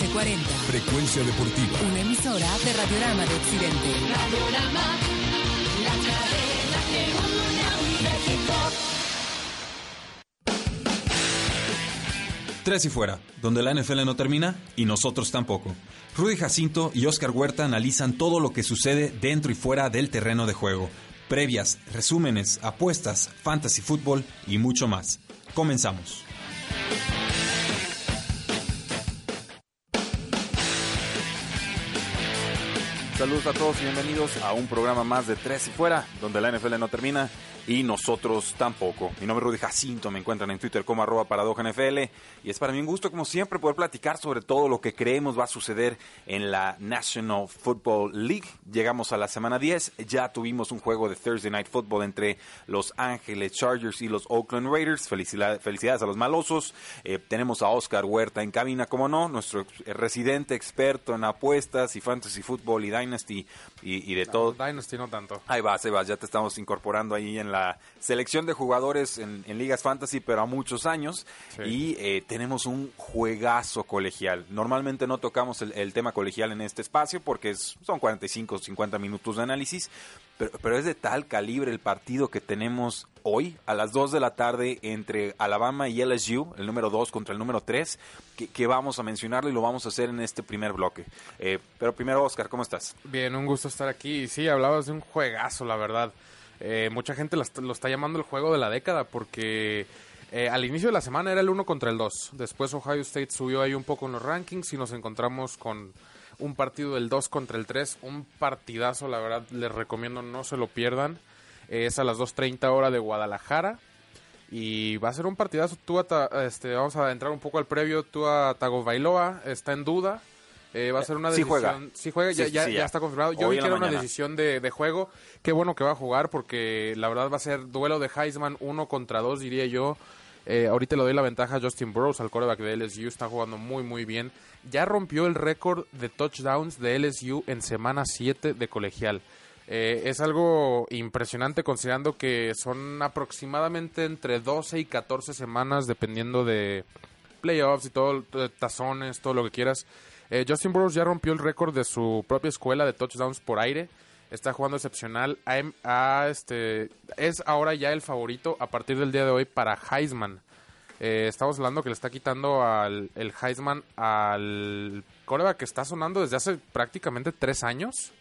1340. Frecuencia deportiva. Una emisora de Radiorama de Occidente. Radiorama, la cadena que une a México. Tres y fuera, donde la NFL no termina y nosotros tampoco. Rudy Jacinto y Oscar Huerta analizan todo lo que sucede dentro y fuera del terreno de juego. Previas, resúmenes, apuestas, fantasy fútbol y mucho más. Comenzamos. Saludos a todos y bienvenidos a un programa más de Tres y Fuera, donde la NFL no termina y nosotros tampoco. Mi nombre es Rudy Jacinto, me encuentran en Twitter como arroba paradoja NFL y es para mí un gusto como siempre poder platicar sobre todo lo que creemos va a suceder en la National Football League. Llegamos a la semana 10, ya tuvimos un juego de Thursday Night Football entre Los Ángeles Chargers y los Oakland Raiders. Felicidades, a los malosos. Eh, tenemos a Oscar Huerta en cabina, como no, nuestro residente experto en apuestas y fantasy football y dynasty y, y de todo. Dynasty no tanto. Ahí vas, ahí vas, ya te estamos incorporando ahí en la selección de jugadores en, en ligas fantasy, pero a muchos años. Sí. Y eh, tenemos un juegazo colegial. Normalmente no tocamos el, el tema colegial en este espacio porque es- son 45 o 50 minutos de análisis, pero, pero es de tal calibre el partido que tenemos hoy a las 2 de la tarde entre Alabama y LSU, el número 2 contra el número 3, que, vamos a mencionarlo y lo vamos a hacer en este primer bloque. Eh, pero primero, Oscar, ¿cómo estás? Bien, un gusto estar aquí. Sí, hablabas de un juegazo, la verdad. Eh, mucha gente lo está llamando el juego de la década porque eh, al inicio de la semana era el 1 contra el 2. Después Ohio State subió ahí un poco en los rankings y nos encontramos con un partido del 2 contra el 3. Un partidazo, la verdad, les recomiendo no se lo pierdan. Eh, es a las 2.30 hora de Guadalajara. Y va a ser un partidazo. Ta- este, vamos a entrar un poco al previo. Tua Tagovailoa está en duda. Eh, va a ser una Sí decisión. juega. Sí juega, ya, Sí, ya, sí, ya ya. está confirmado. Yo Hoy vi que era una decisión de, de juego. Qué bueno que va a jugar porque la verdad va a ser duelo de Heisman uno contra dos, diría yo. Eh, ahorita le doy la ventaja a Justin Burrows, al quarterback de LSU. Está jugando muy, muy bien. Ya rompió el récord de touchdowns de LSU en semana 7 de colegial. Eh, es algo impresionante considerando que son aproximadamente entre 12 y 14 semanas dependiendo de playoffs y todo, eh, tazones, todo lo que quieras. Justin Burrows ya rompió el récord de su propia escuela de touchdowns por aire. Está jugando excepcional. Ha- ha, este, es ahora ya el favorito a partir del día de hoy para Heisman. Eh, estamos hablando que le está quitando al, el Heisman al coreback que está sonando desde hace prácticamente tres años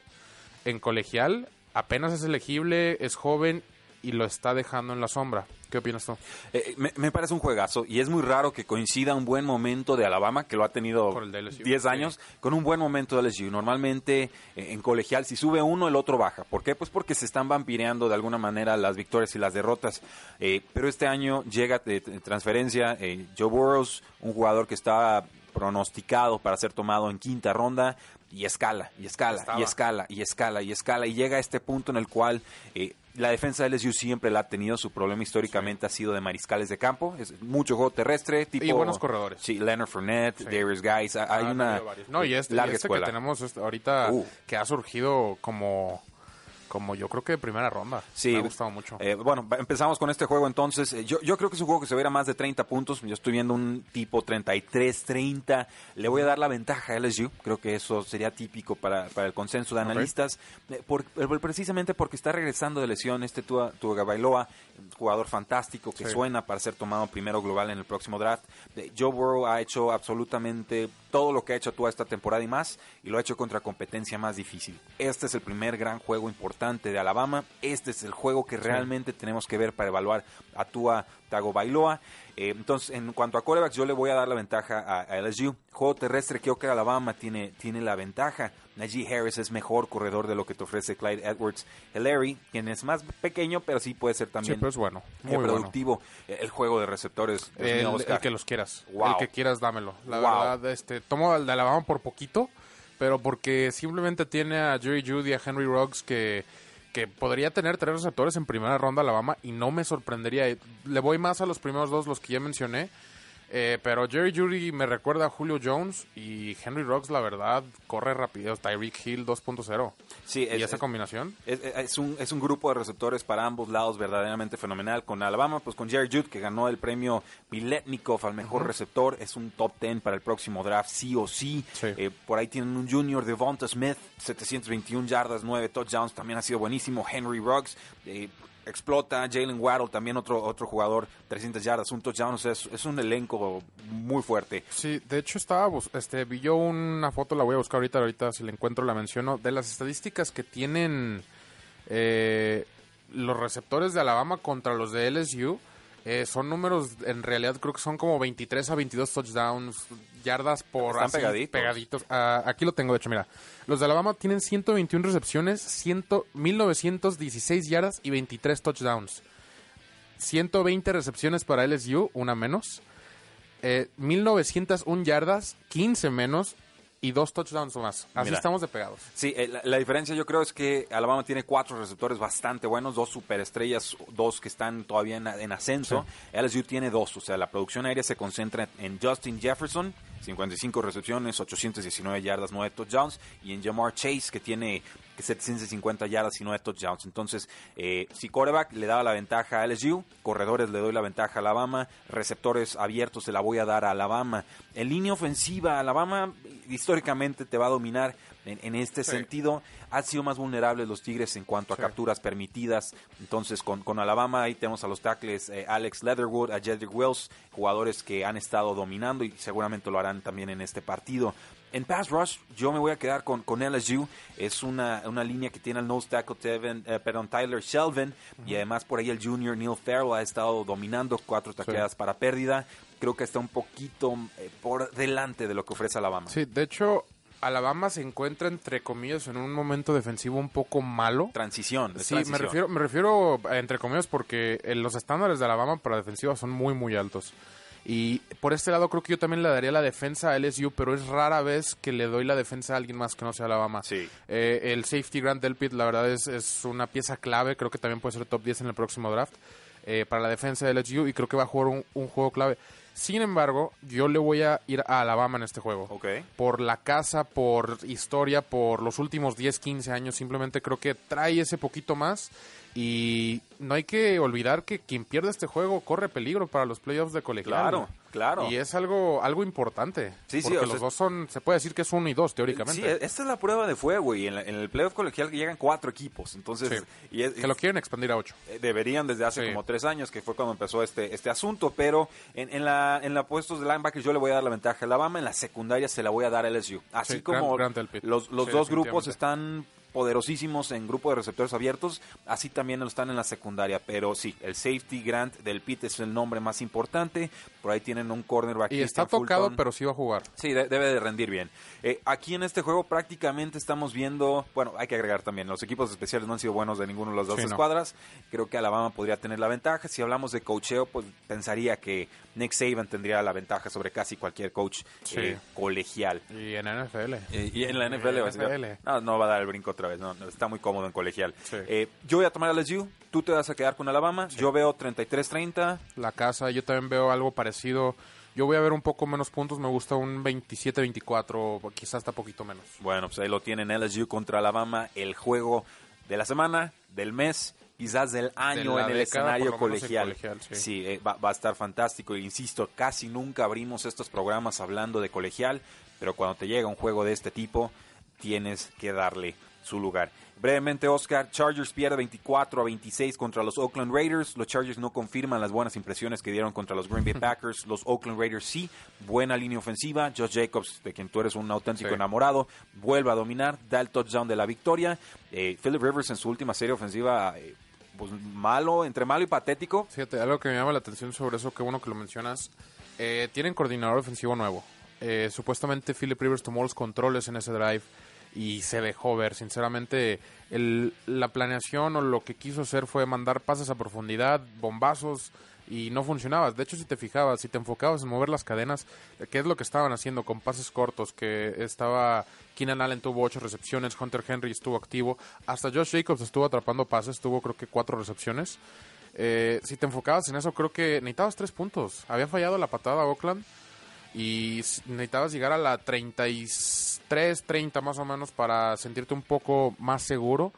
en colegial. Apenas es elegible, es joven y lo está dejando en la sombra. ¿Qué opinas tú? Eh, me, me parece un juegazo y es muy raro que coincida un buen momento de Alabama, que lo ha tenido Con el de LSU, 10 sí. años, con un buen momento de LSU. Normalmente eh, en colegial, si sube uno, el otro baja. ¿Por qué? Pues porque se están vampireando de alguna manera las victorias y las derrotas. Eh, pero este año llega de, transferencia eh, Joe Burrows, un jugador que estaba pronosticado para ser tomado en quinta ronda. Y escala, y escala, Estaba. y escala, y escala, y escala, y llega a este punto en el cual eh, la defensa de LSU siempre la ha tenido. Su problema históricamente ha sido de mariscales de campo. Es mucho juego terrestre. Tipo, Y buenos corredores. Sí, Leonard Fournette, Sí. Darius Guys. Hay Ah, una. No, y este, y larga este que tenemos este- ahorita Uh. que ha surgido como, como yo creo que de primera ronda. Sí, Me ha gustado mucho. Eh, bueno, empezamos con este juego entonces. Eh, yo, yo creo que es un juego que se verá más de 30 puntos. Yo estoy viendo un tipo 33-30. Le voy a dar la ventaja a LSU. Creo que eso sería típico para, para el consenso de analistas. Eh, por- eh, precisamente porque está regresando de lesión este Tua, Tua Bailoa, jugador fantástico que Sí. suena para ser tomado primero global en el próximo draft. Joe Burrow ha hecho absolutamente todo lo que ha hecho Tua esta temporada y más, y lo ha hecho contra competencia más difícil. Este es el primer gran juego importante de Alabama. Este es el juego que realmente tenemos que ver para evaluar a Tua Tagovailoa. Eh, entonces, en cuanto a corebacks, yo le voy a dar la ventaja a, a LSU. Juego terrestre, creo que Alabama tiene, tiene la ventaja. Najee Harris es mejor corredor de lo que te ofrece Clyde Edwards Hillary, quien es más pequeño, pero sí puede ser sí, también pero es bueno. eh, Muy productivo. Eh, El juego de receptores, El, mío, el Oscar. que los quieras. Wow. El que quieras, dámelo. La Wow. verdad, este, tomo al de Alabama por poquito, pero porque simplemente tiene a Jerry Judy y a Henry Ruggs que, que podría tener tres receptores en primera ronda Alabama y no me sorprendería. Le voy más a los primeros dos, los que ya mencioné. Eh, pero Jerry Judy me recuerda a Julio Jones y Henry Ruggs, la verdad, corre rápido. Tyreek Hill 2.0. Sí, ¿Y es- esa es- combinación? Es, es un, es un grupo de receptores para ambos lados verdaderamente fenomenal. Con Alabama, pues con Jerry Jude, que ganó el premio Miletnikov al mejor receptor. Es un top 10 para el próximo draft, sí o sí. Sí. Eh, por ahí tienen un junior, Devonta Smith, 721 yardas, 9 touchdowns. También ha sido buenísimo. Henry Ruggs. eh, Explota, Jalen Waddle, también otro otro jugador, 300 yardas, un touchdown, o sea, es, es un elenco muy fuerte. Sí, de hecho estaba, este, vi yo una foto, la voy a buscar ahorita, ahorita si la encuentro la menciono, de las estadísticas que tienen eh, los receptores de Alabama contra los de LSU. Eh, son números, en realidad creo que son como 23 a 22 touchdowns, yardas por Están así, pegaditos. pegaditos. Ah, aquí lo tengo, de hecho, mira. Los de Alabama tienen 121 recepciones, 100, 1916 yardas y 23 touchdowns. 120 recepciones para LSU, una menos. Eh, 1901 yardas, 15 menos y dos touchdowns más. Así Mira. estamos de pegados. Sí, eh, la, la diferencia yo creo es que Alabama tiene cuatro receptores bastante buenos, dos superestrellas, dos que están todavía en, en ascenso. LSU tiene dos, o sea, la producción aérea se concentra en Justin Jefferson, 55 recepciones, 819 yardas, 9 touchdowns, y en Jamar Chase, que tiene 750 yardas y 9 touchdowns. Entonces, eh, si quarterback le daba la ventaja a LSU, corredores le doy la ventaja a Alabama, receptores abiertos se la voy a dar a Alabama. En línea ofensiva, Alabama históricamente te va a dominar en, en este Sí. sentido. Han sido más vulnerables los Tigres en cuanto a Sí. capturas permitidas. Entonces, con, con Alabama ahí tenemos a los tackles eh, Alex Leatherwood, a Jedrick Wells, jugadores que han estado dominando y seguramente lo harán también en este partido. En pass rush, yo me voy a quedar con, con LSU. Es una, una línea que tiene al nose tackle Tevin, eh, perdón, Tyler Shelvin. Y además por ahí el junior Neil Farrell ha estado dominando cuatro tacleadas para pérdida. Creo que está un poquito eh, por delante de lo que ofrece Alabama. Sí, de hecho, Alabama se encuentra, entre comillas, en un momento defensivo un poco malo. Transición. Sí, me refiero, me refiero a entre comillas porque eh, los estándares de Alabama para defensiva son muy, muy altos. Y por este lado creo que yo también le daría la defensa a LSU, pero es rara vez que le doy la defensa a alguien más que no sea Alabama. Sí. Eh, el safety Grant Delpit, la verdad, es, es una pieza clave. Creo que también puede ser top 10 en el próximo draft eh, para la defensa de LSU y creo que va a jugar un, un juego clave. Sin embargo, yo le voy a ir a Alabama en este juego Ok. por la casa, por historia, por los últimos 10, 15 años. Simplemente creo que trae ese poquito más. Y no hay que olvidar que quien pierde este juego corre peligro para los playoffs de colegial. Claro, claro. Y es algo algo importante. Sí, sí, porque o los sea- dos son, se puede decir que es uno y dos, teóricamente. Sí, e- esta es la prueba de fuego y en, la- en el playoff colegial llegan cuatro equipos. Entonces, Sí. y es- que lo quieren expandir a ocho. eh, deberían desde hace Sí. como tres años, que fue cuando empezó este, este asunto. Pero en, en la en la puestos de linebackers yo le voy a dar la ventaja a Alabama. En la secundaria se la voy a dar a LSU. Así Sí, como los, los Sí, dos grupos están poderosísimos en grupo de receptores abiertos, así también lo están en la secundaria. Pero sí, el safety Grant del Pit es el nombre más importante. Por ahí tienen un cornerback. Y está tocado, Fulton. pero sí va a jugar. Sí, de- debe de rendir bien. Eh, aquí en este juego prácticamente estamos viendo, bueno, hay que agregar también, los equipos especiales no han sido buenos de ninguno de las dos Sí, no. escuadras. Creo que Alabama podría tener la ventaja. Si hablamos de coacheo, pues pensaría que Nick Saban tendría la ventaja sobre casi cualquier coach Sí. eh, colegial. Y en NFL. Eh, y en la NFL, va a decir, NFL. no, no va a dar el brinco otra vez, no, no, está muy cómodo en colegial. Sí. Eh, yo voy a tomar a LSU, tú te vas a quedar con Alabama, yo veo 33-30, La casa, yo también veo algo parecido. Yo voy a ver un poco menos puntos, me gusta un 27-24, o quizás hasta poquito menos. Bueno, pues ahí lo tienen LSU contra Alabama, el juego de la semana, del mes, quizás del año en el década, escenario colegial, sí. eh, va, va a estar fantástico. E insisto, casi nunca abrimos estos programas hablando de colegial, pero cuando te llega un juego de este tipo, tienes que darle su lugar. Brevemente, Oscar, Chargers pierde 24 a 26 contra los Oakland Raiders. Los Chargers no confirman las buenas impresiones que dieron contra los Green Bay Packers. Los Oakland Raiders sí, buena línea ofensiva. Josh Jacobs, de quien tú eres un auténtico Sí. enamorado, vuelve a dominar, da el touchdown de la victoria. Eh, Philip Rivers en su última serie ofensiva, eh, pues malo, entre malo y patético. Fíjate, algo que me llama la atención sobre eso, que bueno que lo mencionas. Eh, tienen coordinador ofensivo nuevo. Eh, supuestamente Philip Rivers tomó los controles en ese drive y se dejó ver. Sinceramente, el- la planeación o lo que quiso hacer fue mandar pases a profundidad, bombazos y no funcionaba. De hecho, si te fijabas, si te enfocabas en mover las cadenas, que es lo que estaban haciendo con pases cortos, que estaba Keenan Allen tuvo ocho recepciones, Hunter Henry estuvo activo, hasta Josh Jacobs estuvo atrapando pases, tuvo creo que cuatro recepciones. Eh, si te enfocabas en eso, creo que necesitabas tres puntos. Había fallado la patada a Oakland y necesitabas llegar a la 33, 30 más o menos para sentirte un poco más seguro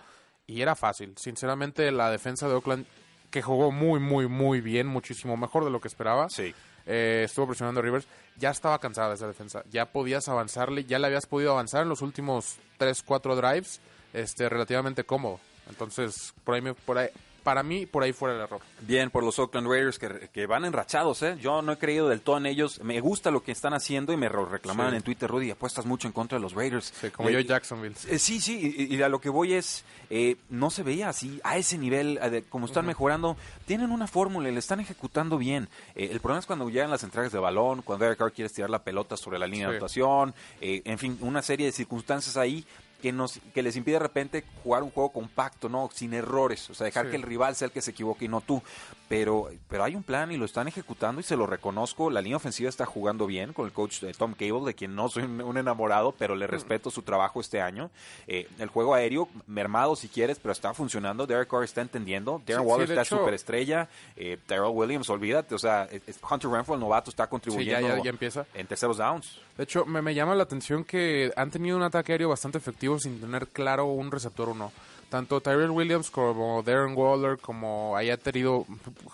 y era fácil. Sinceramente, la defensa de Oakland, que jugó muy, muy, muy bien, muchísimo mejor de lo que esperaba, Sí. eh, estuvo presionando a Rivers, ya estaba cansada esa defensa. Ya podías avanzarle, ya le habías podido avanzar en los últimos 3, 4 drives este, relativamente cómodo. Entonces, por ahí, me- por ahí, para mí, por ahí fuera el error. Bien por los Oakland Raiders que, que van enrachados, ¿eh? Yo no he creído del todo en ellos. Me gusta lo que están haciendo y me lo reclamaban Sí. en Twitter, Rudy, apuestas mucho en contra de los Raiders. Sí, como Eh, yo Jacksonville. Eh, Sí, sí, y, y a lo que voy es, eh, no se veía así, a ese nivel, de como están mejorando, tienen una fórmula y le están ejecutando bien. Eh, el problema es cuando llegan las entregas de balón, cuando Derek Carr quiere tirar la pelota sobre la línea de Sí. anotación, eh, en fin, una serie de circunstancias ahí que nos que les impide de repente jugar un juego compacto, no, sin errores, o sea, dejar Sí. que el rival sea el que se equivoque y no tú. Pero pero hay un plan y lo están ejecutando y se lo reconozco, la línea ofensiva está jugando bien con el coach de Tom Cable, de quien no soy un, un enamorado, pero Mm. le respeto su trabajo este año. Eh, el juego aéreo mermado si quieres, pero está funcionando, Derek Carr está entendiendo, Darren Sí, Waller sí, está hecho- superestrella, eh, Terrell Williams, olvídate, o sea, Hunter Renfro, el novato, está ya, contribuyendo ya, ya empieza. en terceros downs. De hecho, me, llama la atención que han tenido un ataque aéreo bastante efectivo sin tener claro un receptor uno. Tanto Tyrell Williams como Darren Waller, como haya tenido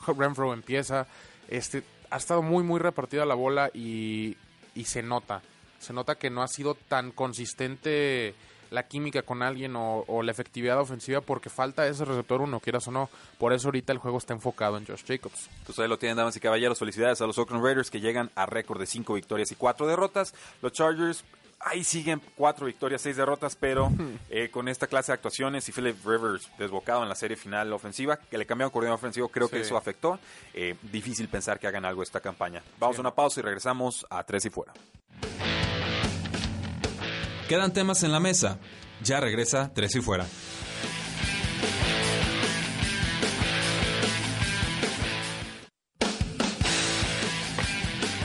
Renfro empieza, este, ha estado muy, muy repartida la bola y, y se nota. Se nota que no ha sido tan consistente la química con alguien o, o la efectividad ofensiva porque falta ese receptor uno, quieras o no. Por eso ahorita el juego está enfocado en Josh Jacobs. Pues ahí lo tienen, damas y caballeros. Felicidades a los Oakland Raiders que llegan a récord de 5 victorias y 4 derrotas. Los Chargers, ahí siguen 4 victorias, 6 derrotas, pero eh, con esta clase de actuaciones y Philip Rivers desbocado en la serie final ofensiva, que le cambiaron coordinador ofensivo, creo que eso afectó. Eh, difícil pensar que hagan algo esta campaña. Vamos a una pausa y regresamos a 3 y fuera. Quedan temas en la mesa. Ya regresa Tres y Fuera.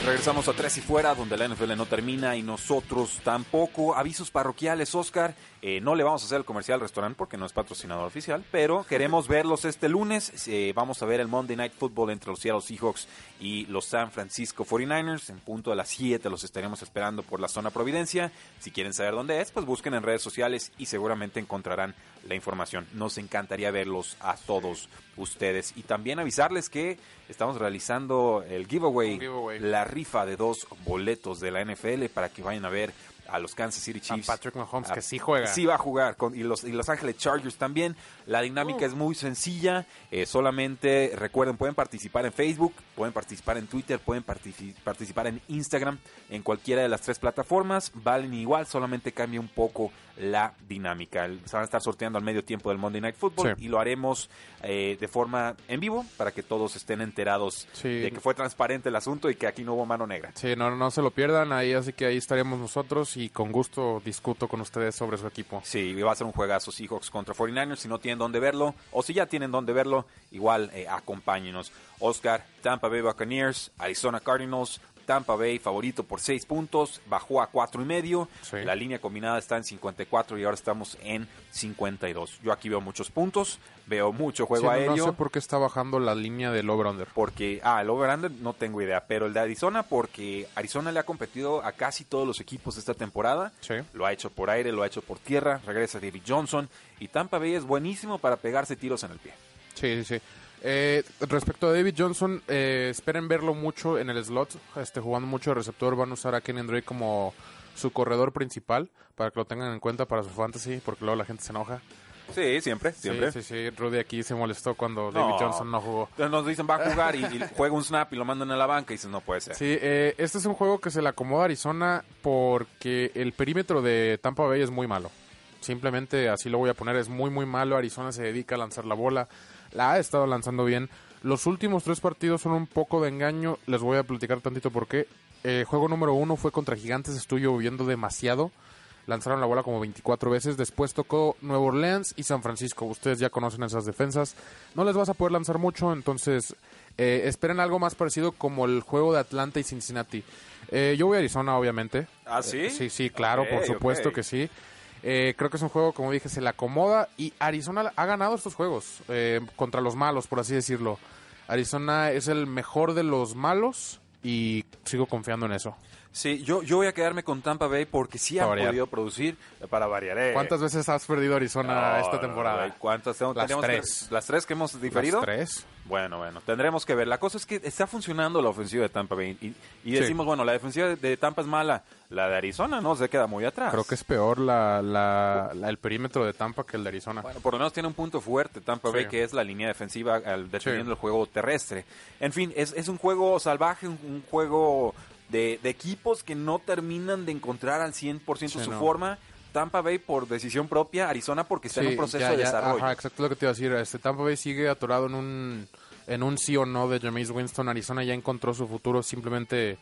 Regresamos a Tres y Fuera, donde la NFL no termina y nosotros tampoco. Avisos parroquiales, Oscar. Eh, no le vamos a hacer el comercial al restaurante porque no es patrocinador oficial, pero queremos verlos este lunes. Eh, vamos a ver el Monday Night Football entre los Seattle Seahawks y los San Francisco 49ers. En punto de las 7 los estaremos esperando por la zona Providencia. Si quieren saber dónde es, pues busquen en redes sociales y seguramente encontrarán la información. Nos encantaría verlos a todos ustedes. Y también avisarles que estamos realizando el giveaway, la rifa de dos boletos de la NFL para que vayan a ver a los Kansas City A Chiefs. Patrick Mahomes, Ah, que sí juega. Sí va a jugar con, y, los, y Los Ángeles Chargers también. La dinámica es muy sencilla. eh, solamente recuerden, pueden participar en Facebook, pueden participar en Twitter, pueden partici- participar en Instagram, en cualquiera de las tres plataformas. Valen igual, solamente cambia un poco la dinámica. El- Se van a estar sorteando al medio tiempo del Monday Night Football Sí. y lo haremos eh, de forma en vivo para que todos estén enterados Sí. de que fue transparente el asunto y que aquí no hubo mano negra. Sí, no, no se lo pierdan, ahí así que ahí estaremos nosotros y con gusto discuto con ustedes sobre su equipo. Sí, va a ser un juegazo Seahawks contra 49ers. Si no tienen dónde verlo, o si ya tienen dónde verlo, igual eh, acompáñenos. Oscar, Tampa Bay Buccaneers, Arizona Cardinals, Tampa Bay favorito por 6 puntos, bajó a cuatro y medio. Sí. La línea combinada está en 54 y ahora estamos en 52. Yo aquí veo muchos puntos, veo mucho juego Sí, no- aéreo. No sé por qué está bajando la línea del over-under. Porque, ah, el over-under no tengo idea, pero el de Arizona, porque Arizona le ha competido a casi todos los equipos esta temporada. Sí. Lo ha hecho por aire, lo ha hecho por tierra, regresa David Johnson y Tampa Bay es buenísimo para pegarse tiros en el pie. Sí, sí, sí. Eh, respecto a David Johnson, eh, esperen verlo mucho en el slot, este, jugando mucho de receptor. Van a usar a Kenny Drake como su corredor principal para que lo tengan en cuenta para su fantasy, porque luego la gente se enoja. Sí, siempre, siempre. Sí, sí, sí. Rudy aquí se molestó cuando No. David Johnson no jugó. Entonces nos dicen va a jugar y, y juega un snap y lo mandan a la banca y dices no puede ser. Sí, eh, este es un juego que se le acomoda a Arizona porque el perímetro de Tampa Bay es muy malo. Simplemente así lo voy a poner, es muy muy malo. Arizona se dedica a lanzar la bola, la ha estado lanzando bien. Los últimos tres partidos son un poco de engaño, les voy a platicar tantito por qué. Eh, juego número uno fue contra Gigantes, estuvo lloviendo demasiado. lanzaron la bola como 24 veces. Después tocó Nueva Orleans y San Francisco. Ustedes ya conocen esas defensas. No les vas a poder lanzar mucho, entonces eh, esperen algo más parecido como el juego de Atlanta y Cincinnati. Eh, yo voy a Arizona, obviamente. ¿Ah, sí? Eh, sí, sí, claro, por supuesto que sí. Eh, creo que es un juego, como dije, se le acomoda y Arizona ha ganado estos juegos eh, contra los malos, por así decirlo. Arizona es el mejor de los malos y sigo confiando en eso. Sí, yo, yo voy a quedarme con Tampa Bay porque sí han variar. podido producir eh, para variar. eh. ¿Cuántas veces has perdido Arizona No, esta temporada? no, ¿Cuántas tenemos? Las que- tres. ¿Las tres que hemos diferido? ¿Las tres? Bueno, bueno, tendremos que ver. La cosa es que está funcionando la ofensiva de Tampa Bay. Y, y Sí. decimos, bueno, la defensiva de- de Tampa es mala. La de Arizona no se queda muy atrás. Creo que es peor la, la- la- el perímetro de Tampa que el de Arizona. Bueno, por lo menos tiene un punto fuerte Tampa Bay, Sí. que es la línea defensiva al defendiendo Sí. el juego terrestre. En fin, es, es un juego salvaje, un, un juego de, de equipos que no terminan de encontrar al 100% Sí, su no. forma. Tampa Bay por decisión propia, Arizona porque está en un proceso ya, de ya, desarrollo. Ajá, exacto lo que te iba a decir. Este Tampa Bay sigue atorado en un en un sí o no de Jameis Winston. Arizona ya encontró su futuro. Simplemente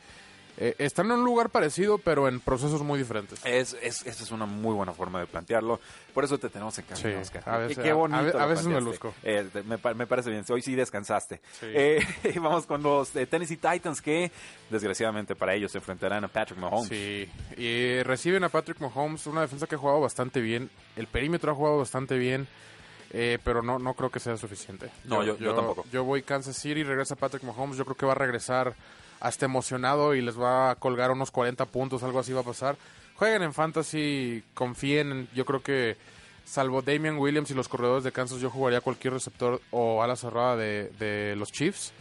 eh, están en un lugar parecido, pero en procesos muy diferentes. Es, es, esa es una muy buena forma de plantearlo. Por eso te tenemos en casa, Sí, Oscar. a veces- Qué- bonito a veces me luzco. Eh, me, pa- me parece bien. Hoy sí descansaste. Sí. Eh, vamos con los eh, Tennessee Titans que, desgraciadamente para ellos, se enfrentarán a Patrick Mahomes. Sí, y reciben a Patrick Mahomes, una defensa que ha jugado bastante bien. El perímetro ha jugado bastante bien, eh, pero no, no creo que sea suficiente. No, yo- yo tampoco. Yo voy Kansas City, regresa Patrick Mahomes. Yo creo que va a regresar hasta emocionado y les va a colgar unos 40 puntos, algo así va a pasar. Jueguen en fantasy, confíen. en- Yo creo que, salvo Damian Williams y los corredores de Kansas, yo jugaría cualquier receptor o ala cerrada de, de los Chiefs.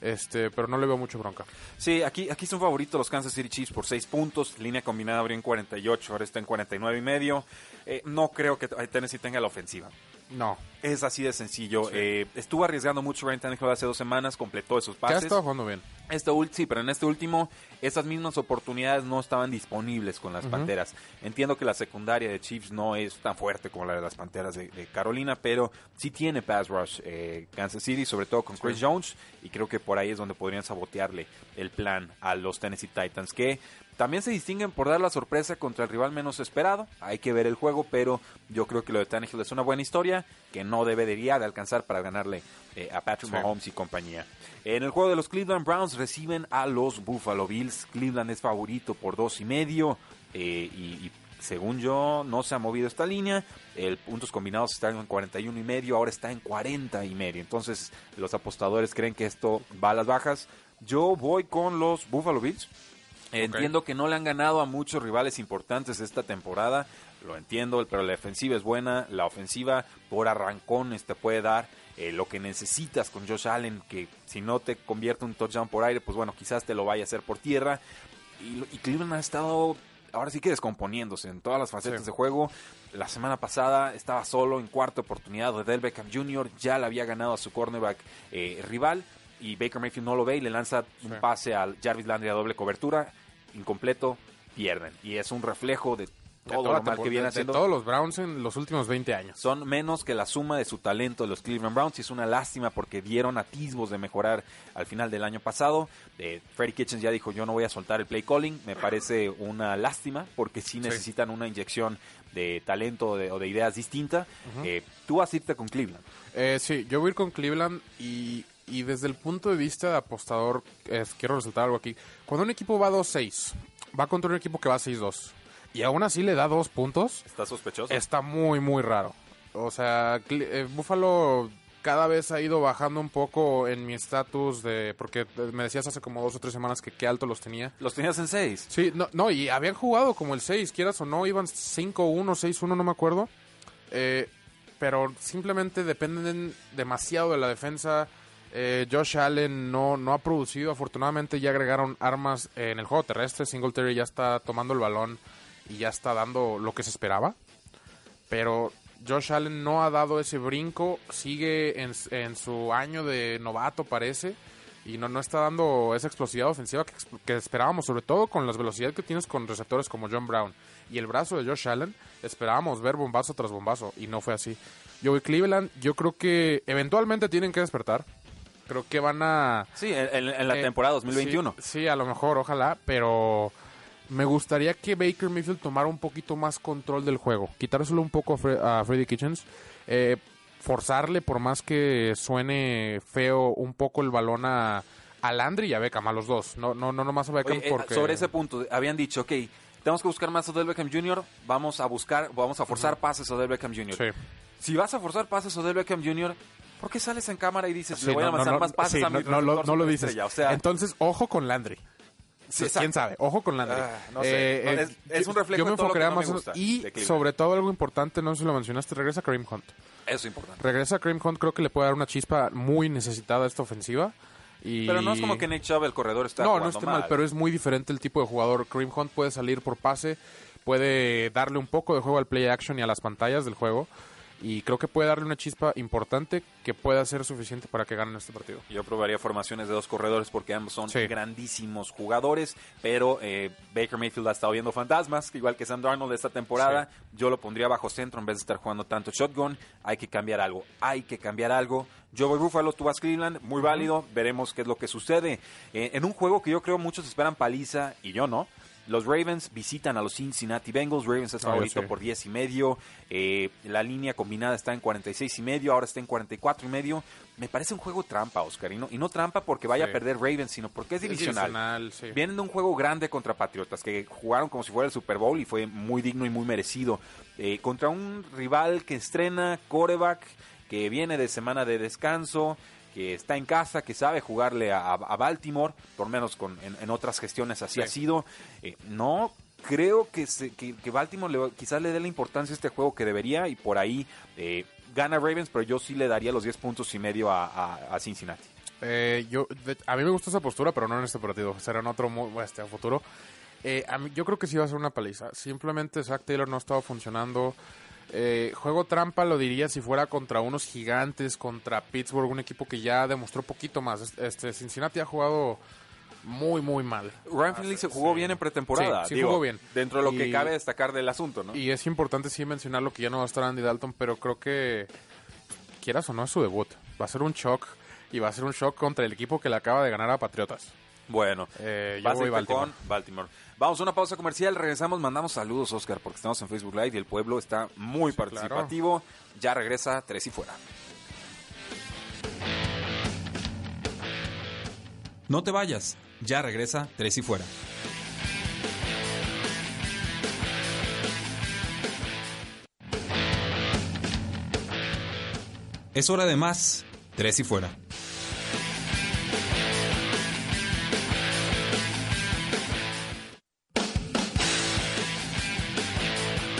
Este, pero no le veo mucho bronca. Sí, aquí, aquí son favoritos los Kansas City Chiefs por 6 puntos. Línea combinada abrió en 48, ahora está en 49 y medio. Eh, no creo que Tennessee tenga la ofensiva. No. Es así de sencillo. Eh, estuvo arriesgando mucho Ryan Tannehill hace dos semanas, completó esos pases. estado jugando bien. Este ul- sí, pero en este último, esas mismas oportunidades no estaban disponibles con las Panteras. Entiendo que la secundaria de Chiefs no es tan fuerte como la de las Panteras de, de Carolina, pero sí tiene pass rush eh, Kansas City, sobre todo con Chris Jones, y creo que por ahí es donde podrían sabotearle el plan a los Tennessee Titans, que también se distinguen por dar la sorpresa contra el rival menos esperado. Hay que ver el juego, pero yo creo que lo de Tannehill es una buena historia que no debería de alcanzar para ganarle eh, a Patrick Sí. Mahomes y compañía. En el juego de los Cleveland Browns reciben a los Buffalo Bills. Cleveland es favorito por dos y medio eh, y, y según yo no se ha movido esta línea. El puntos combinados está en 41 y medio, ahora está en 40 y medio. Entonces los apostadores creen que esto va a las bajas. Yo voy con los Buffalo Bills. Entiendo que no le han ganado a muchos rivales importantes esta temporada, lo entiendo, pero la defensiva es buena, la ofensiva por arrancones te puede dar eh, lo que necesitas con Josh Allen, que si no te convierte un touchdown por aire, pues bueno, quizás te lo vaya a hacer por tierra. Y, y Cleveland ha estado ahora sí que descomponiéndose en todas las facetas Sí. de juego. La semana pasada estaba solo en cuarta oportunidad. Odell Beckham Jr. ya le había ganado a su cornerback eh, rival y Baker Mayfield no lo ve y le lanza un pase al Jarvis Landry a doble cobertura, incompleto, pierden. Y es un reflejo de todo lo mal que viene haciendo. De todos los Browns en los últimos 20 años. Son menos que la suma de su talento de los Cleveland Browns y es una lástima porque dieron atisbos de mejorar al final del año pasado. Eh, Freddie Kitchens ya dijo yo no voy a soltar el play calling, me parece una lástima porque sí necesitan una inyección de talento de- o de ideas distintas. Eh, tú vas a irte con Cleveland. Eh, sí, yo voy a ir con Cleveland y, y desde el punto de vista de apostador, quiero resaltar algo aquí. Cuando un equipo va 2-6, va contra un equipo que va 6-2 y aún así le da dos puntos, ¿Estás sospechoso? está muy, muy raro. O sea, eh, Buffalo cada vez ha ido bajando un poco en mi estatus de... Porque eh, me decías hace como dos o tres semanas que qué alto los tenía. Los tenías en seis. Sí, no, no, y habían jugado como el 6, quieras o no, iban 5-1, 6-1, no me acuerdo. Eh, pero simplemente dependen demasiado de la defensa. Eh, Josh Allen no, no ha producido, afortunadamente ya agregaron armas en el juego terrestre. Singletary ya está tomando el balón y ya está dando lo que se esperaba. Pero Josh Allen no ha dado ese brinco, sigue en, su año de novato parece y no, no está dando esa explosividad ofensiva que, que esperábamos, sobre todo con las velocidades que tienes con receptores como John Brown y el brazo de Josh Allen, esperábamos ver bombazo tras bombazo y no fue así. Yo voy Cleveland, yo creo que eventualmente tienen que despertar. Creo que van a Sí, en, en- la eh, temporada 2021. Sí, sí, a lo mejor, ojalá, pero me gustaría que Baker Mayfield tomara un poquito más control del juego, quitárselo un poco a, Fre- a Freddy Kitchens, eh, forzarle por más que suene feo un poco el balón a, a Landry y a Beckham, a los dos, no no no nomás a Beckham Oye, eh, porque sobre ese punto, habían dicho, ok, tenemos que buscar más a Odell Beckham Jr., vamos a buscar, vamos a forzar pases a Odell Beckham Jr. Sí. Si vas a forzar pases a Odell Beckham Jr., ¿por qué sales en cámara y dices, Sí, le voy a no, no, más pases sí, a mi no, lo, receptor no lo dices. O sea, Entonces, ojo con Landry. sí, ¿Quién sabe? Ojo con Landry. Ah, no sé. No, es- es un reflejo yo me de todo lo que me más en- gusta Y sobre todo algo importante, no sé si lo mencionaste, regresa Kareem Hunt. Eso es importante. Regresa Kareem Hunt, creo que le puede dar una chispa muy necesitada a esta ofensiva. Y... Pero no es como que Nick Chubb, el corredor, está No, no está mal, pero es muy diferente el tipo de jugador. Kareem Hunt puede salir por pase, puede darle un poco de juego al play action y a las pantallas del juego. Y creo que puede darle una chispa importante que pueda ser suficiente para que ganen este partido. Yo probaría formaciones de dos corredores porque ambos son Sí. grandísimos jugadores, pero eh, Baker Mayfield ha estado viendo fantasmas, igual que Sam Darnold esta temporada. Yo lo pondría bajo centro en vez de estar jugando tanto shotgun. Hay que cambiar algo, hay que cambiar algo. Yo voy Buffalo, tú vas Cleveland, muy válido, veremos qué es lo que sucede. Eh, en un juego que yo creo muchos esperan paliza y yo no. Los Ravens visitan a los Cincinnati Bengals. Ravens es Ah, favorito sí. por 10 y medio. Eh, la línea combinada está en 46 y medio. Ahora está en 44 y medio. Me parece un juego trampa, Oscar. Y no, y no trampa porque vaya Sí. a perder Ravens, sino porque es divisional. divisional, sí. Vienen de un juego grande contra Patriotas, que jugaron como si fuera el Super Bowl y fue muy digno y muy merecido. Eh, contra un rival que estrena coreback, que viene de semana de descanso, que está en casa, que sabe jugarle a, a Baltimore, por menos con, en, en otras gestiones así Sí. ha sido. Eh, no creo que, se- que, que Baltimore le- quizás le dé la importancia a este juego que debería y por ahí eh, gana Ravens, pero yo sí le daría los 10 puntos y medio a, a- a Cincinnati. Eh, yo, de- a mí me gusta esa postura, pero no en este partido. Será en otro este, a futuro. Eh, a mí- yo creo que sí va a ser una paliza. Simplemente Zach Taylor no ha estado funcionando. Eh, juego trampa lo diría si fuera contra unos gigantes, contra Pittsburgh, un equipo que ya demostró poquito más. Este Cincinnati ha jugado muy, muy mal. Ryan Finley se jugó sí. bien en pretemporada. Sí, sí digo, jugó bien. Dentro de lo que cabe destacar del asunto, ¿no? Y es importante sí mencionar lo que ya no va a estar Andy Dalton, pero creo que, quieras o no, es su debut. Va a ser un shock y va a ser un shock contra el equipo que le acaba de ganar a Patriotas. Bueno, Eh, yo voy Baltimore. con Baltimore. Vamos a una pausa comercial, regresamos, mandamos saludos, Oscar, porque estamos en Facebook Live y el pueblo está muy participativo. Ya regresa Tres y Fuera. No te vayas, ya regresa Tres y Fuera. Es hora de más, Tres y Fuera.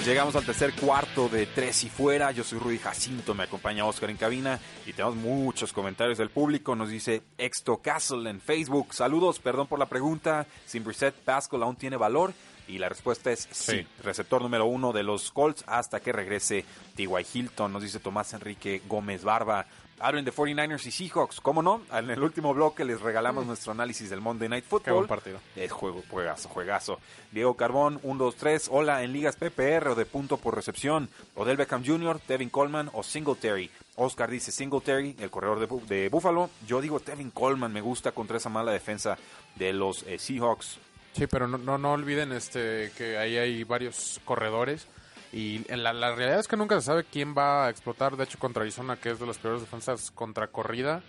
Llegamos al tercer cuarto de Tres y Fuera. Yo soy Rudy Jacinto, me acompaña Oscar en cabina y tenemos muchos comentarios del público. Nos dice Exto Castle en Facebook. Saludos, perdón por la pregunta. Sin Brissett, Pascal aún tiene valor. Y la respuesta es sí. Sí. Receptor número uno de los Colts hasta que regrese T.Y. Hilton. Nos dice Tomás Enrique Gómez Barba. Hablen de 49ers y Seahawks. ¿Cómo no? En el último bloque les regalamos nuestro análisis del Monday Night Football. Qué buen partido. Es juego, juegazo, juegazo. Diego Carbón, 1, 2, 3. Hola, en ligas PPR o de punto por recepción. Odell Beckham Jr., Tevin Coleman o Singletary. Oscar dice Singletary, el corredor de, de Buffalo. Yo digo Tevin Coleman, me gusta contra esa mala defensa de los eh, Seahawks. Sí, pero no, no, no olviden este que ahí hay varios corredores y la, la realidad es que nunca se sabe quién va a explotar. De hecho, contra Arizona, que es de las peores defensas contra corrida,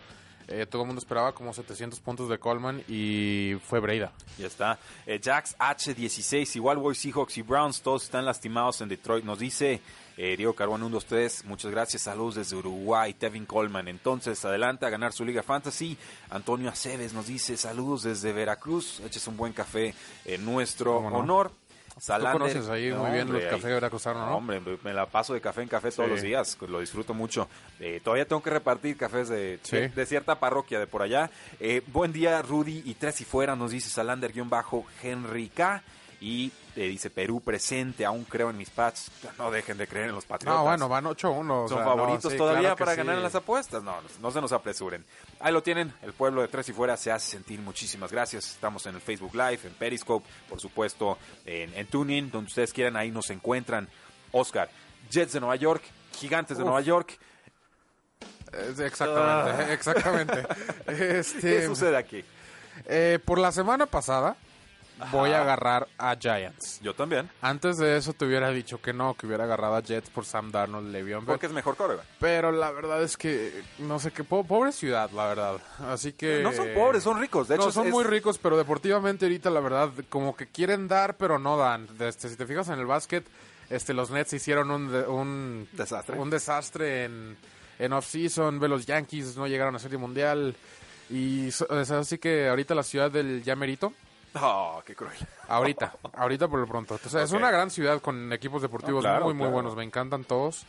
eh, todo el mundo esperaba como 700 puntos de Coleman y fue Breida. Ya está. Eh, Jax H16, igual Boys, Seahawks y Browns, todos están lastimados en Detroit. Nos dice eh, Diego Carbón 1, 2, 3. Muchas gracias. Saludos desde Uruguay. Tevin Coleman. Entonces, adelante a ganar su Liga Fantasy. Antonio Aceves nos dice saludos desde Veracruz. Eches un buen café en nuestro honor. Tú Salander- conoces ahí muy bien hombre, los cafés de veracruzano, ¿no? Hombre, me la paso de café en café todos Sí. los días, lo disfruto mucho. Eh, todavía tengo que repartir cafés de, Sí. de, de cierta parroquia de por allá. Eh, buen día, Rudy y tres y fuera, nos dice Salander-Henry K. Y eh, dice Perú presente, aún creo en mis Pats. No dejen de creer en los Patriotas. No, bueno, van 8-1. o Son sea, favoritos no, sí, todavía claro para sí. ganar en las apuestas. No, no, se nos apresuren. Ahí lo tienen, el pueblo de Tres y Fuera se hace sentir. Muchísimas gracias. Estamos en el Facebook Live, en Periscope, por supuesto, en, en TuneIn, donde ustedes quieran, ahí nos encuentran. Oscar, Jets de Nueva York, Gigantes de Uf. Nueva York. Eh, Exactamente, exactamente. Este, ¿Qué sucede aquí? Eh, por la semana pasada, voy a agarrar a Giants. Yo también. Antes de eso te hubiera dicho que no, que hubiera agarrado a Jets por Sam Darnold, Le'Veon. Porque es mejor coreback. Pero la verdad es que no sé qué po- pobre ciudad, la verdad. Así que No son pobres, son ricos. De hecho, no, son es- muy ricos, pero deportivamente ahorita la verdad como que quieren dar, pero no dan. Este, si te fijas en el básquet, este los Nets hicieron un de- un Desastre. un desastre en en off-season, ve los Yankees no llegaron a Serie Mundial y así que ahorita la ciudad del Yamerito Oh, qué cruel. Ahorita, ahorita por lo pronto. O sea, es una gran ciudad con equipos deportivos No, claro, muy, muy claro. buenos. Me encantan todos.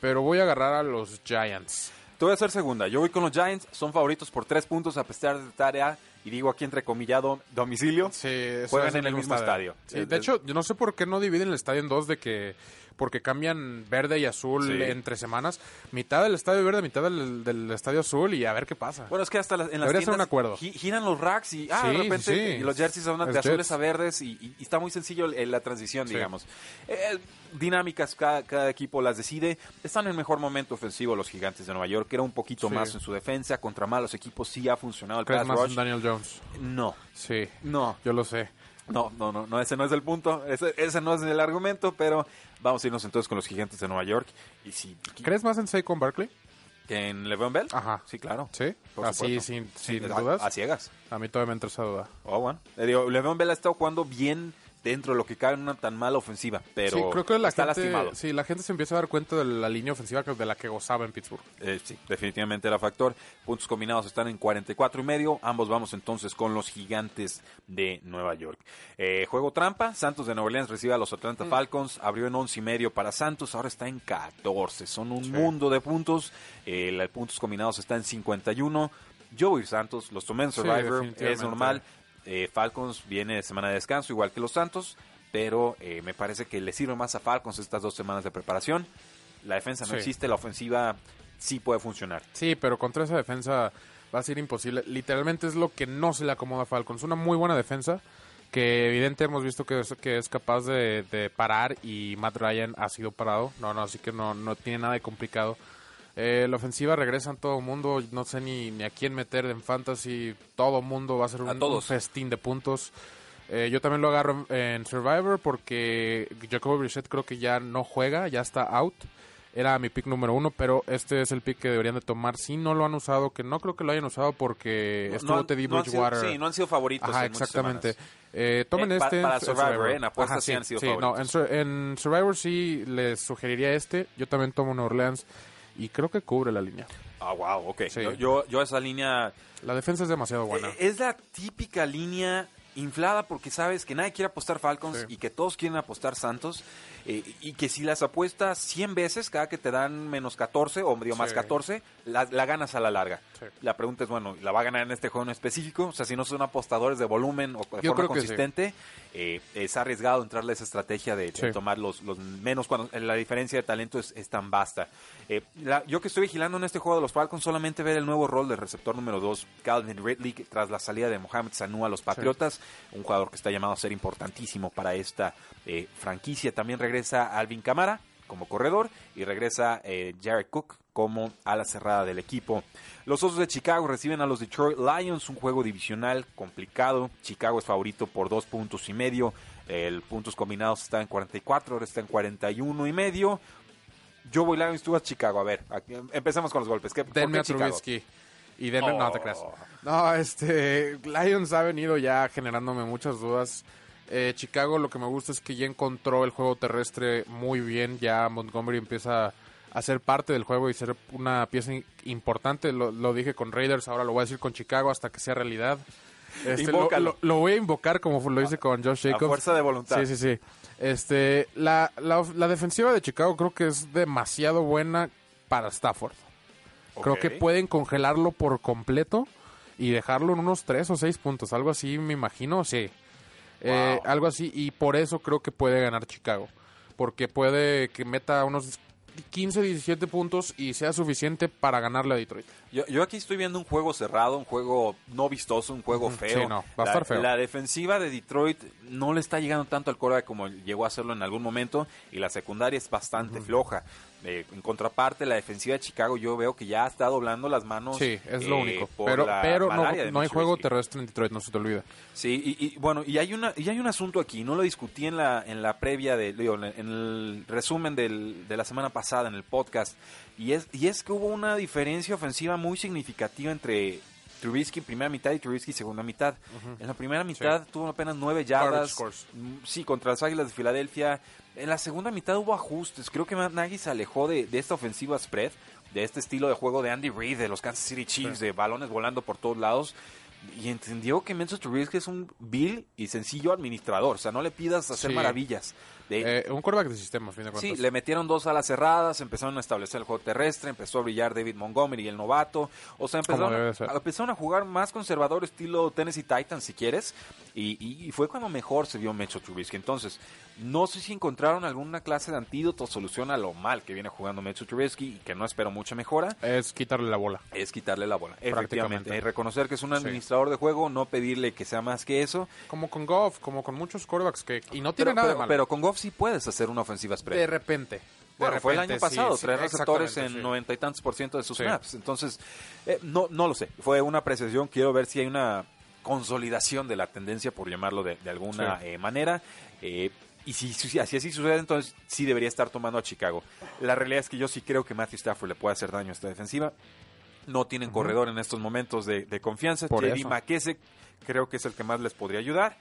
Pero voy a agarrar a los Giants. Te voy a hacer segunda. Yo voy con los Giants. Son favoritos por tres puntos a pesar de tarea. Y digo aquí entrecomillado, domicilio. Sí, eso Juegan en el mismo estadio. Sí, de hecho, yo no sé por qué no dividen el estadio en dos de que porque cambian verde y azul Sí. entre semanas. Mitad del estadio verde, mitad del, del estadio azul y a ver qué pasa. Bueno, es que hasta las- en las Debería tiendas un acuerdo. gi- giran los racks y ah, de repente sí, los jerseys son de Es azules Jets. a verdes y, y- y está muy sencillo el- la transición, digamos. Eh, dinámicas, cada, cada equipo las decide. Están en mejor momento ofensivo los gigantes de Nueva York, que era un poquito más en su defensa. Contra malos equipos sí ha funcionado el ¿Crees pass más rush. en Daniel Jones? No, Sí, no, yo lo sé. No, no, no, no, ese no es el punto, ese, ese no es el argumento, pero vamos a irnos entonces con los gigantes de Nueva York. Y si ¿Crees más en Saquon Barkley? que en Le'Veon Bell, Ajá. sí, claro. Sí, Por así sin, sin a- dudas. A, ciegas. A mí todavía me entra esa duda. Oh, bueno. Le digo, Le'Veon Bell ha estado jugando bien dentro de lo que cabe en una tan mala ofensiva, pero sí, creo que la está gente, lastimado. sí, la gente se empieza a dar cuenta de la línea ofensiva de la que gozaba en Pittsburgh. Eh, sí, definitivamente era factor. Puntos combinados están en 44 y medio. Ambos vamos entonces con los gigantes de Nueva York. Eh, juego trampa. Santos de Nueva Orleans recibe a los Atlanta Mm. Falcons. Abrió en 11 y medio para Santos. Ahora está en 14. Son un mundo de puntos. Eh, puntos combinados está en 51. Yo voy Santos. Los tomé en Sí, Survivor. definitivamente. es normal. Eh, Falcons viene de semana de descanso, igual que los Santos. Pero eh, me parece que le sirve más a Falcons estas dos semanas de preparación. La defensa no Sí. existe. La ofensiva sí puede funcionar. Sí, pero contra esa defensa va a ser imposible. Literalmente es lo que no se le acomoda a Falcons. Una muy buena defensa que evidente hemos visto que es, que es capaz de, de parar y Matt Ryan ha sido parado. No, no, así que no, no tiene nada de complicado. Eh, la ofensiva regresa en todo el mundo. No sé ni, ni a quién meter en fantasy. Todo mundo va a ser un, A todos. un festín de puntos. Eh, yo también lo agarro en, en Survivor porque Jacoby Brissett creo que ya no juega, ya está out. Era mi pick número uno, pero este es el pick que deberían de tomar si no lo han usado, que no creo que lo hayan usado porque estuvo Teddy no sido- Bridgewater. sí, no han sido favoritos. Ajá, en exactamente. Eh, tomen Eh, este para en Survivor, ¿eh? En apuestas Ajá, sí han sido no, en, favoritos. Sur- en Survivor sí les sugeriría este. Yo también tomo New Orleans y creo que cubre la línea. Ah, wow, ok. Sí. Yo, yo, yo esa línea... La defensa es demasiado buena. eh, Es la típica línea inflada porque sabes que nadie quiere apostar Falcons Sí. y que todos quieren apostar Santos eh, y que si las apuestas 100 veces cada que te dan menos 14 o medio más Sí. 14 la, la ganas a la larga Sí. la pregunta es bueno ¿la va a ganar en este juego en específico? o sea si no son apostadores de volumen o de Yo forma que sí. consistente eh, es arriesgado entrarle a esa estrategia de, tomar los, los menos cuando la diferencia de talento es, es tan vasta Eh, la- yo que estoy vigilando en este juego de los Falcons solamente ver el nuevo rol del receptor número 2 Calvin Ridley tras la salida de Mohamed Sanu a los Patriotas un jugador que está llamado a ser importantísimo para esta eh, franquicia. También regresa Alvin Camara como corredor y regresa eh, Jared Cook como ala cerrada del equipo. Los Osos de Chicago reciben a los Detroit Lions, un juego divisional complicado. Chicago es favorito por dos puntos y medio. El puntos combinados está en 44, ahora está en 41 y medio. Yo voy Lions, tú vas Chicago. A ver, aquí- empecemos con los golpes. ¿Qué, por qué Denme a? Trubisky. Y denme, no te Oh. creas. No, este, Lions ha venido ya generándome muchas dudas. Eh, Chicago lo que me gusta es que ya encontró el juego terrestre muy bien. Ya Montgomery empieza a ser parte del juego y ser una pieza importante. Lo, lo dije con Raiders, ahora lo voy a decir con Chicago hasta que sea realidad. Este, lo, Invócalo. lo- lo voy a invocar como lo hice con Josh A Jacobs. fuerza de voluntad. Sí, sí, sí. Este, la, la, la defensiva de Chicago creo que es demasiado buena para Stafford. Creo que pueden congelarlo por completo y dejarlo en unos 3 o 6 puntos. Algo así, me imagino, sí. Eh, algo así, y por eso creo que puede ganar Chicago. Porque puede que meta unos 15, 17 puntos y sea suficiente para ganarle a Detroit. Yo, yo aquí estoy viendo un juego cerrado, un juego no vistoso, un juego feo. sí, no, va a la, estar feo. La defensiva de Detroit no le está llegando tanto al coreback como llegó a hacerlo en algún momento y la secundaria es bastante floja. Eh, en contraparte, la defensiva de Chicago yo veo que ya está doblando las manos. Sí, es lo eh, único. Pero, no, hay juego terrestre en Detroit, no se te olvida. Sí, y, y, bueno, y hay una y hay un asunto aquí, no lo discutí en la en la previa de digo, en el resumen del- de la semana pasada en el podcast y es y es que hubo una diferencia ofensiva muy significativa entre Trubisky primera mitad y Trubisky segunda mitad. En la primera mitad tuvo apenas nueve yardas. Mm, Sí, contra las Águilas de Filadelfia. En la segunda mitad hubo ajustes. Creo que Nagy se alejó de, de esta ofensiva spread, de este estilo de juego de Andy Reid, de los Kansas City Chiefs, de balones volando por todos lados. Y entendió que Menzo Trubisky es un vil y sencillo administrador. O sea, no le pidas hacer Sí. maravillas. De, Eh, un quarterback de sistema, a fin de Sí, cuentas. le metieron dos alas cerradas, empezaron a establecer el juego terrestre, empezó a brillar David Montgomery, el novato. O sea, empezaron, a, empezaron a jugar más conservador, estilo Tennessee Titans, si quieres. Y, y- y fue cuando mejor se vio Mecho Trubisky. Entonces, no sé si encontraron alguna clase de antídoto o solución a lo mal que viene jugando Mecho Trubisky y que no espero mucha mejora. Es quitarle la bola. Es quitarle la bola. Efectivamente. Prácticamente. Eh, reconocer que es un Sí. administrador de juego, no pedirle que sea más que eso. Como con Goff, como con muchos quarterbacks que... Y no tiene Pero, nada pero- de malo. pero con Goff sí puedes hacer una ofensiva spread. de repente. De Bueno, fue el repente, año pasado, sí, sí, tres receptores en sí. noventa y tantos por ciento de sus Sí. snaps. Entonces, eh, no, no lo sé. Fue una apreciación. Quiero ver si hay una consolidación de la tendencia, por llamarlo de, de alguna Sí. eh, manera. Eh, y si, si así así sucede, entonces sí debería estar tomando a Chicago. La realidad es que yo sí creo que Matthew Stafford le puede hacer daño a esta defensiva. No tienen corredor en estos momentos de, de confianza. Por JD eso. McKissick creo que es el que más les podría ayudar.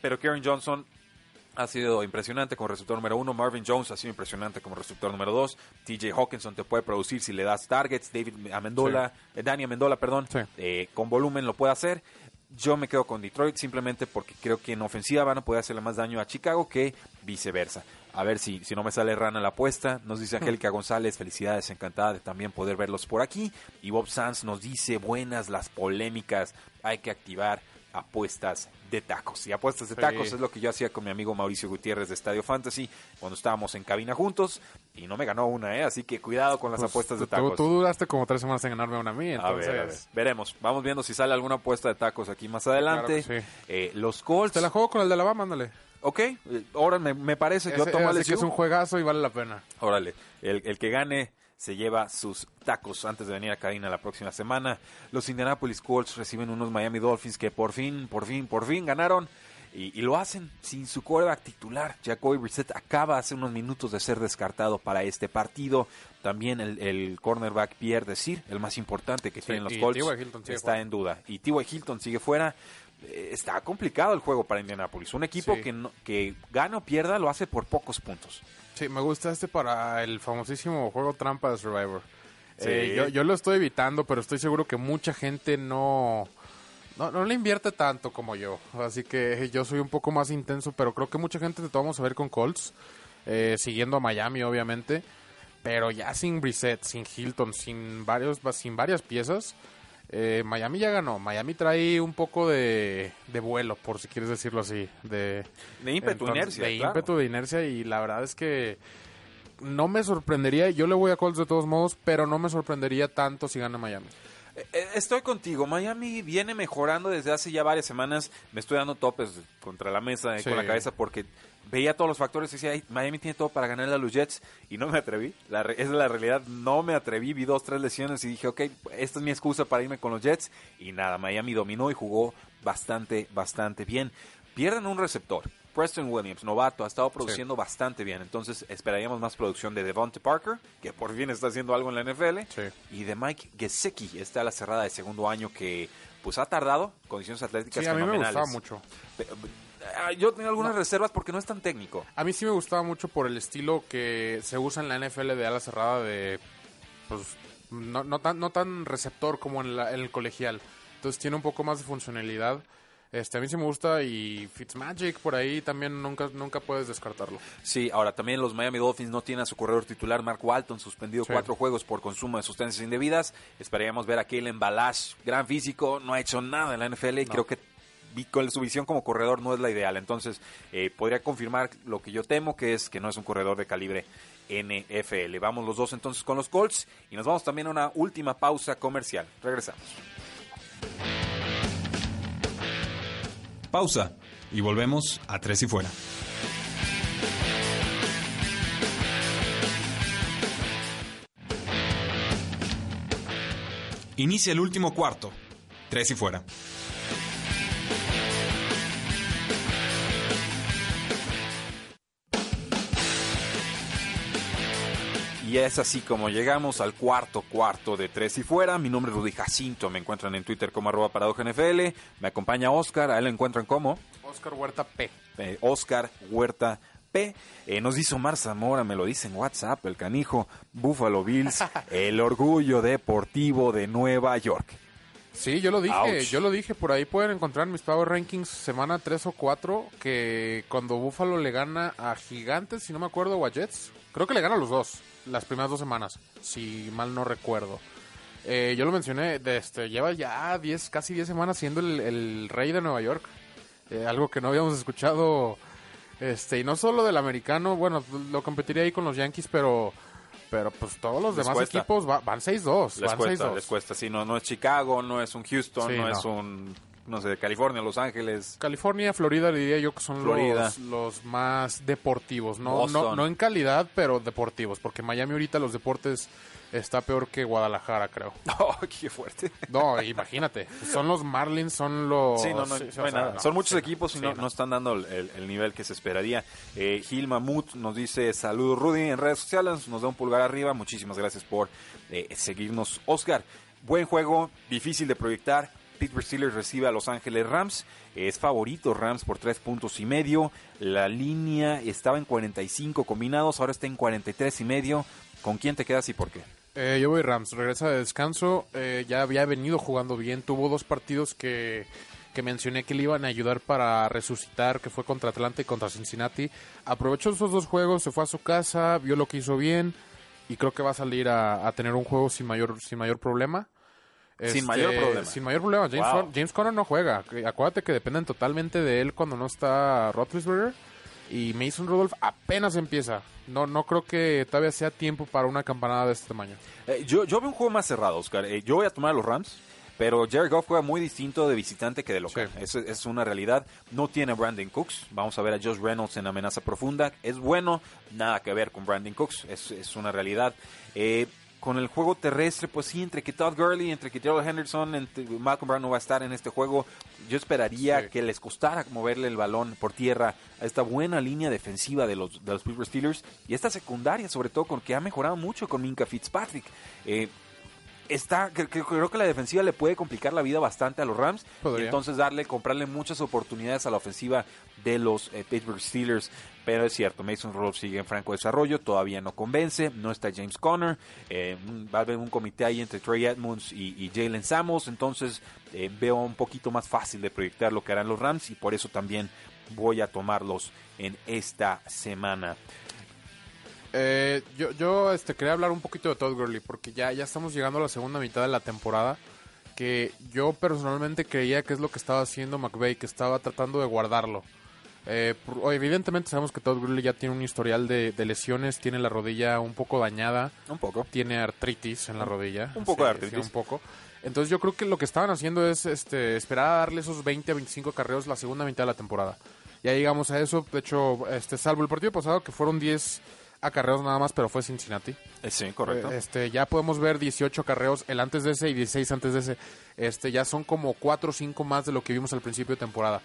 Pero Karen Johnson ha sido impresionante como receptor número uno. Marvin Jones ha sido impresionante como receptor número dos. TJ Hawkinson te puede producir si le das targets. David Amendola, eh, Dani Amendola, perdón, Sí. eh, con volumen lo puede hacer. Yo me quedo con Detroit simplemente porque creo que en ofensiva van a poder hacerle más daño a Chicago que viceversa. A ver si, si no me sale rana la apuesta. Nos dice Angélica González, felicidades, encantada de también poder verlos por aquí. Y Bob Sanz nos dice, buenas las polémicas, hay que activar apuestas de tacos. Y apuestas de Sí. tacos es lo que yo hacía con mi amigo Mauricio Gutiérrez de Estadio Fantasy cuando estábamos en cabina juntos y no me ganó una, ¿eh? Así que cuidado con las Pues, apuestas de tú- tacos. Tú, duraste como tres semanas en ganarme una a mí, A entonces... ver, a ver. Veremos. Vamos viendo si sale alguna apuesta de tacos aquí más adelante. Claro que sí. Eh, los Colts. Te la juego con el de Alabama, ándale. Ok, eh, ahora me, me parece. Yo Ese- tomo así el que es un juegazo y vale la pena. Órale, el, el que gane se lleva sus tacos antes de venir a cabina la próxima semana. Los Indianapolis Colts reciben unos Miami Dolphins que por fin, por fin, por fin ganaron. Y, y lo hacen sin su quarterback titular. Jacoby Brissett acaba hace unos minutos de ser descartado para este partido. También el, el cornerback Pierre Desir, el más importante que tienen los Colts, T.Y. Hilton sigue está en duda. Y T.Y. Hilton sigue fuera. Está complicado el juego para Indianapolis. Un equipo Sí. que, no- que gana o pierda lo hace por pocos puntos. Sí, me gusta este para el famosísimo juego trampa de Survivor. Sí. Eh, yo, yo lo estoy evitando, pero estoy seguro que mucha gente no, no, no le invierte tanto como yo. Así que yo soy un poco más intenso, pero creo que mucha gente te vamos a ver con Colts, eh, siguiendo a Miami, obviamente. Pero ya sin Brissett, sin Hilton, sin, varios, sin varias piezas, eh, Miami ya ganó. Miami trae un poco de, de vuelo, por si quieres decirlo así. De, De ímpetu, entonces, inercia. De claro. ímpetu, de inercia. Y la verdad es que no me sorprendería. Yo le voy a Colts de todos modos, pero no me sorprendería tanto si gana Miami. Eh, Estoy contigo. Miami viene mejorando desde hace ya varias semanas. Me estoy dando topes contra la mesa Sí. con la cabeza porque veía todos los factores y decía, "Ay, Miami tiene todo para ganarle a los Jets y no me atreví. La re- esa es la realidad. No me atreví. Vi dos, tres lesiones y dije, ok, esta es mi excusa para irme con los Jets. Y nada, Miami dominó y jugó bastante, bastante bien. Pierden un receptor. Preston Williams, novato, ha estado produciendo bastante bien. Entonces esperaríamos más producción de Devonta Parker, que por fin está haciendo algo en la NFL. Sí. Y de Mike Gesicki, está a la cerrada de segundo año que pues ha tardado, condiciones atléticas Sí, a mí me gustaba mucho. Ah, Yo tengo algunas reservas porque no es tan técnico. A mí sí me gustaba mucho por el estilo que se usa en la NFL de ala cerrada de pues no, no tan no tan receptor como en, la- en el colegial. Entonces tiene un poco más de funcionalidad. Este, a mí sí me gusta y Fitzmagic por ahí también nunca nunca puedes descartarlo. Sí, ahora también los Miami Dolphins no tienen a su corredor titular Mark Walton, suspendido Sí. cuatro juegos por consumo de sustancias indebidas. Esperaríamos ver a Kalen Balash, gran físico, no ha hecho nada en la NFL y creo que con su visión como corredor no es la ideal. Entonces, eh, podría confirmar lo que yo temo, que es que no es un corredor de calibre NFL. Vamos los dos entonces con los Colts y nos vamos también a una última pausa comercial. Regresamos. Pausa y volvemos a Tres y Fuera. Inicia el último cuarto. Tres y fuera. Y es así como llegamos al cuarto cuarto de tres y fuera. Mi nombre es Rudy Jacinto. Me encuentran en Twitter como arroba NFL. Me acompaña Oscar. A él lo encuentran como Oscar Huerta P. eh, Oscar Huerta P. Eh, nos dice Omar Zamora, me lo dice en WhatsApp, el canijo. Buffalo Bills, el orgullo deportivo de Nueva York. Sí, yo lo dije, Ouch. yo lo dije, por ahí pueden encontrar mis Power Rankings semana 3 o 4, que cuando Buffalo le gana a Gigantes, si no me acuerdo, o a Jets, creo que le gana a los dos, las primeras dos semanas, si mal no recuerdo. Eh, yo lo mencioné, de este, lleva ya 10, casi 10 semanas siendo el, el rey de Nueva York, Eh, algo que no habíamos escuchado, este, y no solo del americano, bueno, lo competiría ahí con los Yankees, pero... Pero pues todos los Les demás cuesta. equipos va- van 6-2. Les van cuesta, 6-2. les cuesta. Sí, no, no es Chicago, no es un Houston, Sí, no, no. es un, no sé, California, Los Ángeles. California, Florida diría yo que son los, los más deportivos, no, no, no en calidad, pero deportivos, porque Miami ahorita los deportes está peor que Guadalajara, creo. Oh, qué fuerte. No, imagínate, son los Marlins, son los... Sí, no, no, sí, no nada. no, Son muchos sí, equipos y no, no están dando el nivel que se esperaría. Eh, Gil Mamut nos dice saludos Rudy en redes sociales, nos da un pulgar arriba. Muchísimas gracias por eh, seguirnos. Oscar, buen juego, difícil de proyectar. Pittsburgh Steelers recibe a Los Ángeles Rams. Es favorito Rams por tres puntos y medio. La línea estaba en 45 combinados, ahora está en 43 y medio. ¿Con quién te quedas y por qué? Eh, yo voy Rams, regresa de descanso, eh, ya había venido jugando bien, tuvo dos partidos que, que mencioné que le iban a ayudar para resucitar, que fue contra Atlanta y contra Cincinnati. Aprovechó esos dos juegos, se fue a su casa, vio lo que hizo bien y creo que va a salir a, a tener un juego sin mayor, sin mayor problema. Sin mayor problema. Sin mayor problema. James, Wow. James Conner no juega. Acuérdate que dependen totalmente de él cuando no está Roethlisberger. Y Mason Rudolph apenas empieza. No, no creo que todavía sea tiempo para una campanada de este tamaño. Eh, yo, yo veo un juego más cerrado, Oscar. Eh, yo voy a tomar a los Rams, pero Jared Goff juega muy distinto de visitante que de local. Sí. Es, es una realidad. No tiene Brandon Cooks. Vamos a ver a Josh Reynolds en amenaza profunda. Es bueno, nada que ver con Brandon Cooks. Es, es una realidad. Eh, con el juego terrestre, pues sí, entre que Todd Gurley, entre que Gerald Henderson, entre Malcolm Brown no va a estar en este juego, yo esperaría Sí. que les costara moverle el balón por tierra a esta buena línea defensiva de los, de los Pittsburgh Steelers y esta secundaria, sobre todo, con que ha mejorado mucho con Minka Fitzpatrick. Eh, está cre- cre- creo que la defensiva le puede complicar la vida bastante a los Rams Podría. y entonces darle comprarle muchas oportunidades a la ofensiva de los eh, Pittsburgh Steelers pero es cierto Mason Rudolph sigue en franco desarrollo todavía no convence no está James Conner eh, va a haber un comité ahí entre Trey Edmonds y, Jalen Samos entonces eh, veo un poquito más fácil de proyectar lo que harán los Rams y por eso también voy a tomarlos en esta semana Eh, yo yo este, quería hablar un poquito de Todd Gurley porque ya, ya estamos llegando a la segunda mitad de la temporada que yo personalmente creía que es lo que estaba haciendo McVay, que estaba tratando de guardarlo. Eh, evidentemente sabemos que Todd Gurley ya tiene un historial de, de lesiones, tiene la rodilla un poco dañada, un poco tiene artritis en la rodilla. un poco de Sí, sí, artritis. un poco. Entonces yo creo que lo que estaban haciendo es este, esperar a darle esos 20 a 25 carreos la segunda mitad de la temporada. Ya llegamos a eso, de hecho, este, salvo el partido pasado que fueron 10 acarreos nada más, pero fue Cincinnati. Eh, sí correcto Eh, Este, ya podemos ver 18 carreos el antes de ese y 16 antes de ese. Este, ya son como 4 o 5 más de lo que vimos al principio de temporada.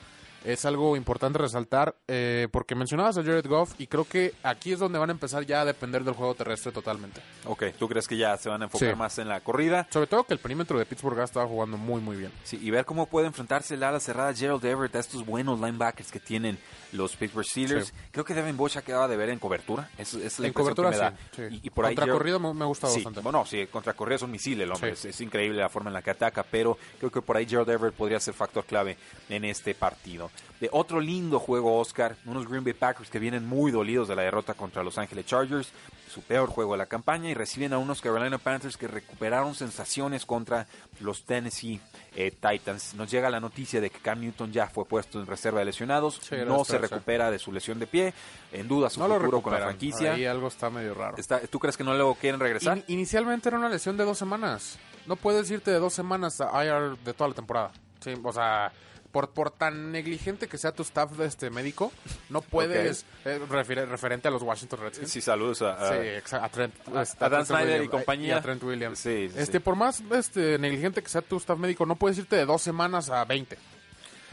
Es algo importante resaltar eh, porque mencionabas a Jared Goff y creo que aquí es donde van a empezar ya a depender del juego terrestre totalmente. Ok, ¿tú crees que ya se van a enfocar Sí. más en la corrida? Sobre todo que el perímetro de Pittsburgh ha estado jugando muy muy bien. Sí, y ver cómo puede enfrentarse el ala cerrada Gerald Everett a estos buenos linebackers que tienen los Pittsburgh Steelers. Sí. Creo que Devin Bush acaba de ver en cobertura. Es, es la En cobertura que me da. sí, sí. Y, y por ahí Contra Gerald- corrido me, me ha gustado bastante. bueno, sí, contra corrida es un misil el hombre. Es, es increíble la forma en la que ataca, pero creo que por ahí Gerald Everett podría ser factor clave en este partido. De otro lindo juego, Oscar, unos Green Bay Packers que vienen muy dolidos de la derrota contra Los Ángeles Chargers, su peor juego de la campaña, y reciben a unos Carolina Panthers que recuperaron sensaciones contra los Tennessee eh, Titans. Nos llega la noticia de que Cam Newton ya fue puesto en reserva de lesionados, Sí, no se recupera de su lesión de pie, en duda su No lo futuro con la franquicia. Ahí algo está medio raro. Está- ¿Tú crees que no lo quieren regresar? In- inicialmente era una lesión de dos semanas. No puedes irte de dos semanas a IR de toda la temporada. Sí, o sea, por, por tan negligente que sea tu staff de este médico, no puedes, eh, refiere- referente a los Washington Redskins. Sí, saludos a, a- Sí, exa- a Trent, a- este, a Dan Snyder y compañía. y a Trent Williams. Sí, sí, este, por más este negligente que sea tu staff médico, no puedes irte de dos semanas a 20.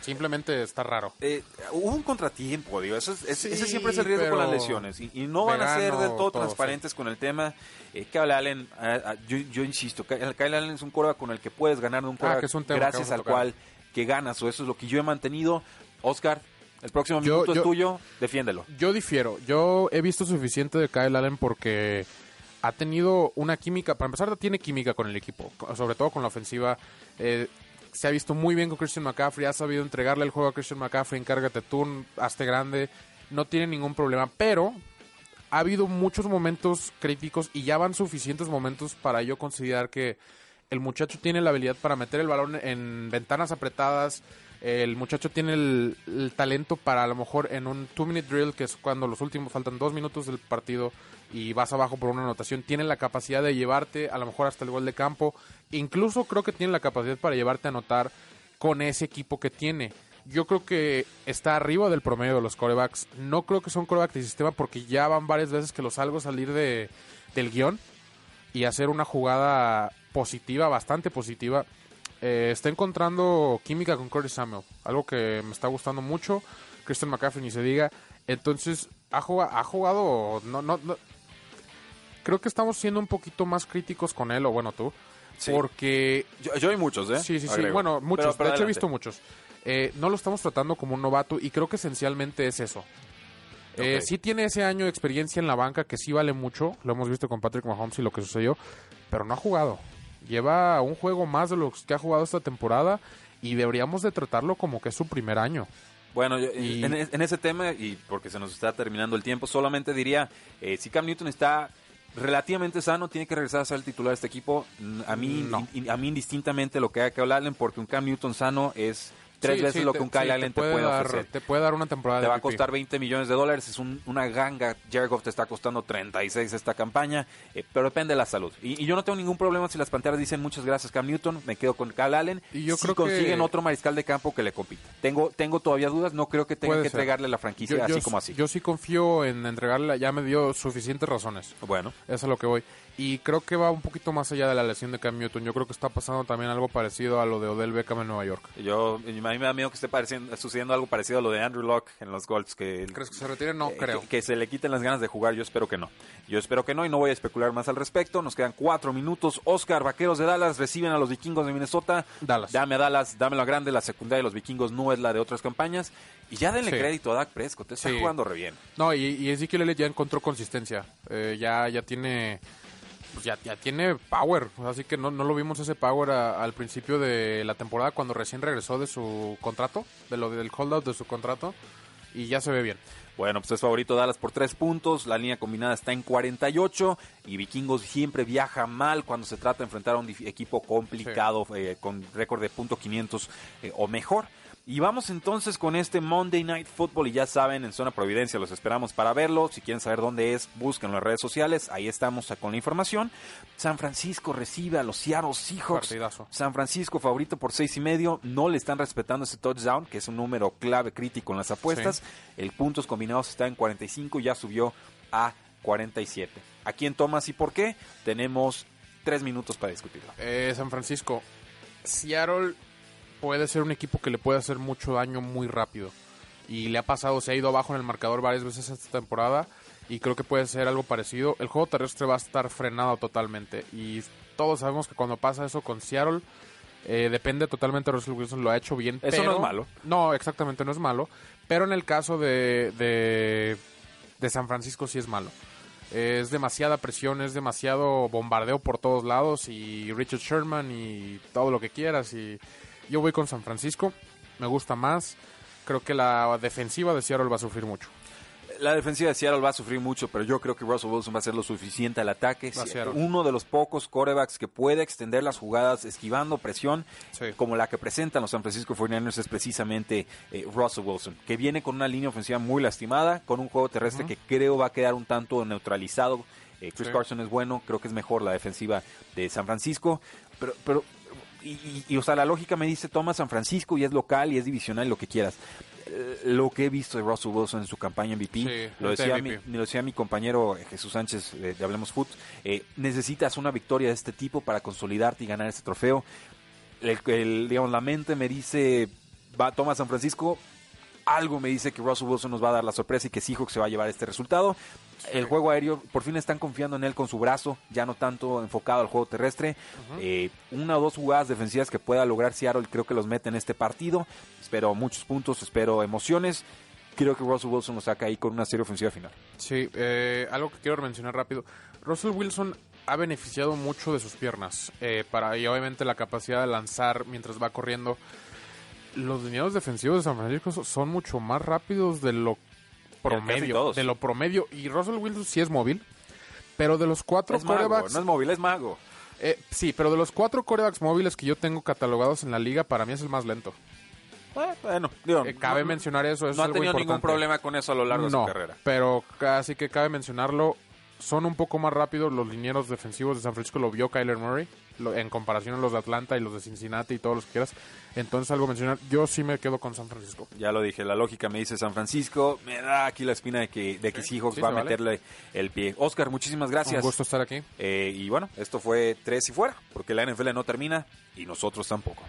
Simplemente está raro. Eh, hubo un contratiempo, digo, eso es- Sí, ese siempre es el riesgo con las lesiones y, y no van a ser del todo, todo, transparentes con el tema. Eh, Kyle Allen, ah, ah, yo, yo insisto, Kyle, Allen es un quarterback con el que puedes ganar de un Ah, tema que gracias a al tocar. cual que ganas, o eso es lo que yo he mantenido. Oscar, el próximo Yo- minuto yo- es tuyo, defiéndelo. Yo difiero. Yo he visto suficiente de Kyle Allen porque ha tenido una química. Para empezar, tiene química con el equipo, sobre todo con la ofensiva. Eh, se ha visto muy bien con Christian McCaffrey. Ha sabido entregarle el juego a Christian McCaffrey. Encárgate tú, hazte grande. No tiene ningún problema. Pero ha habido muchos momentos críticos y ya van suficientes momentos para yo considerar que el muchacho tiene la habilidad para meter el balón en ventanas apretadas. El muchacho tiene el, talento para a lo mejor en un two-minute drill, que es cuando los últimos faltan dos minutos del partido y vas abajo por una anotación, tiene la capacidad de llevarte a lo mejor hasta el gol de campo. Incluso creo que tiene la capacidad para llevarte a anotar con ese equipo que tiene. Yo creo que está arriba del promedio de los corebacks. No creo que sea un coreback de sistema porque ya van varias veces que los salgo salir de, del guion y hacer una jugada positiva, bastante positiva. Eh, está encontrando química con Curtis Samuel, algo que me está gustando mucho. Christian McCaffrey ni se diga. Entonces, ha jugado, ha jugado no, no, no- Creo que estamos siendo un poquito más críticos con él, o bueno, tú. Sí. Porque Yo, yo hay muchos, ¿eh? Sí, sí, sí. Bueno, muchos. Pero- pero de hecho, he visto muchos. Eh, no lo estamos tratando como un novato y creo que esencialmente es eso. Eh, sí tiene ese año de experiencia en la banca que sí vale mucho. Lo hemos visto con Patrick Mahomes y lo que sucedió. Pero no ha jugado. Lleva un juego más de los que ha jugado esta temporada y deberíamos de tratarlo como que es su primer año. Bueno, yo- Y- en, en ese tema, y porque se nos está terminando el tiempo, solamente diría, eh, si Cam Newton está relativamente sano, tiene que regresar a ser el titular de este equipo. A mí, No. in- a mí indistintamente lo que haga Kyle Allen, porque un Cam Newton sano es tres Sí, veces sí, lo te- que un Kyle Allen te puede, dar, ofrecer. Te puede dar una temporada Te de va a costar 20 millones de dólares, es un- una ganga. Jared Goff te está costando 36 esta campaña, eh, pero depende de la salud. Y, y yo no tengo ningún problema si las Panteras dicen muchas gracias Cam Newton, me quedo con Kyle Allen. Y yo si creo que- consiguen otro mariscal de campo que le compita. Tengo, tengo todavía dudas, no creo que tengan Puede que ser. entregarle la franquicia Yo- así yo- como así. Yo sí confío en entregarle, ya me dio suficientes razones. bueno, Eso es a lo que voy. Y creo que va un poquito más allá de la lesión de Cam Newton. Yo creo que está pasando también algo parecido a lo de Odell Beckham en Nueva York. yo, a mí me da miedo que esté pareciendo, sucediendo algo parecido a lo de Andrew Locke en los Colts, que ¿Crees que se retire? No, eh, creo. Que, que se le quiten las ganas de jugar, yo espero que no. Yo espero que no y no voy a especular más al respecto. Nos quedan cuatro minutos. Oscar, Vaqueros de Dallas reciben a los vikingos de Minnesota. Dallas. Dame a Dallas, dámelo a grande. La secundaria de los vikingos no es la de otras campañas. Y ya denle Sí. crédito a Dak Prescott, está Sí. jugando re bien. No, y, y Ezekiel Elliott ya encontró consistencia. Eh, ya, ya tiene. Pues ya, ya tiene power. Así que no, no lo vimos ese power a- al principio de la temporada cuando recién regresó de su contrato, de lo del holdout de su contrato. Y ya se ve bien. Bueno, pues es favorito Dallas por tres puntos. La línea combinada está en 48. Y Vikingos siempre viaja mal cuando se trata de enfrentar a un equipo complicado eh, con récord de punto 500 eh, o mejor. Y vamos entonces con este Monday Night Football. Y ya saben, en Zona Providencia los esperamos para verlo. Si quieren saber dónde es, búsquenlo en las redes sociales. Ahí estamos con la información. San Francisco recibe a los Seattle Seahawks. Partidazo. San Francisco favorito por seis y medio. No le están respetando ese touchdown, que es un número clave crítico en las apuestas. El puntos combinados está en 45, ya subió a 47. ¿A quién tomas y por qué? Tenemos tres minutos para discutirlo. Eh, San Francisco. Seattle puede ser un equipo que le puede hacer mucho daño muy rápido. Y le ha pasado, se ha ido abajo en el marcador varias veces esta temporada. Y creo que puede ser algo parecido. El juego terrestre va a estar frenado totalmente. Y todos sabemos que cuando pasa eso con Seattle, eh, depende totalmente de Russell Wilson. Lo ha hecho bien. Eso no es malo. No, exactamente, no es malo. Pero en el caso de, de, de San Francisco sí es malo. Es demasiada presión, es demasiado bombardeo por todos lados y Richard Sherman y todo lo que quieras. Y yo voy con San Francisco, me gusta más. creo que la defensiva de Seattle va a sufrir mucho. La defensiva de Seattle va a sufrir mucho, pero yo creo que Russell Wilson va a hacer lo suficiente al ataque. Ser. Uno de los pocos corebacks que puede extender las jugadas esquivando presión, Sí. como la que presentan los San Francisco 49ers, es precisamente eh, Russell Wilson, que viene con una línea ofensiva muy lastimada, con un juego terrestre que creo va a quedar un tanto neutralizado. Eh, Chris Sí. Carson es bueno, creo que es mejor la defensiva de San Francisco, pero, pero y, y- o sea, la lógica me dice, toma San Francisco y es local y es divisional, lo que quieras. Eh, Lo que he visto de Russell Wilson en su campaña MVP, Sí, lo, este decía mi, MVP. lo decía mi compañero eh, Jesús Sánchez de, de Hablemos Foot, eh, necesitas una victoria de este tipo para consolidarte y ganar este trofeo. El, el, digamos, la mente me dice, va, toma San Francisco, algo me dice que Russell Wilson nos va a dar la sorpresa y que Seahawks se va a llevar este resultado. El juego aéreo, por fin están confiando en él con su brazo, ya no tanto enfocado al juego terrestre. Eh, una o dos jugadas defensivas que pueda lograr Seattle, creo que los mete en este partido. Espero muchos puntos, espero emociones. Creo que Russell Wilson nos saca ahí con una serie ofensiva final. Sí, eh, algo que quiero mencionar rápido. Russell Wilson ha beneficiado mucho de sus piernas eh, para y obviamente la capacidad de lanzar mientras va corriendo. Los lineados defensivos de San Francisco so- son mucho más rápidos de lo promedio, de lo promedio y Russell Wilson sí es móvil, pero de los cuatro Es mago, corebacks, no es móvil, es mago. eh, sí, pero de los cuatro corebacks móviles que yo tengo catalogados en la liga, para mí es el más lento. Eh, bueno, digo, Eh, cabe no- mencionar eso, eso no es ha tenido ningún importante. problema con eso a lo largo de no, su carrera. pero casi que cabe mencionarlo. Son un poco más rápidos los linieros defensivos de San Francisco, lo vio Kyler Murray, en comparación a los de Atlanta y los de Cincinnati y todos los que quieras. Entonces, algo mencionar, yo sí me quedo con San Francisco. Ya lo dije, la lógica me dice San Francisco. Me da aquí la espina de que, de que Seahawks sí, va a vale. meterle el pie. Oscar, muchísimas gracias. Un gusto estar aquí. Eh, y bueno, esto fue tres y fuera, porque la NFL no termina y nosotros tampoco.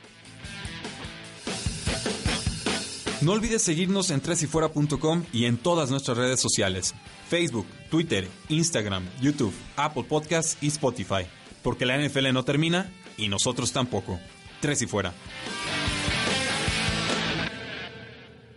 No olvides seguirnos en tresyfuera.com y en todas nuestras redes sociales: Facebook, Twitter, Instagram, YouTube, Apple Podcasts y Spotify. Porque la NFL no termina y nosotros tampoco. Tres y fuera.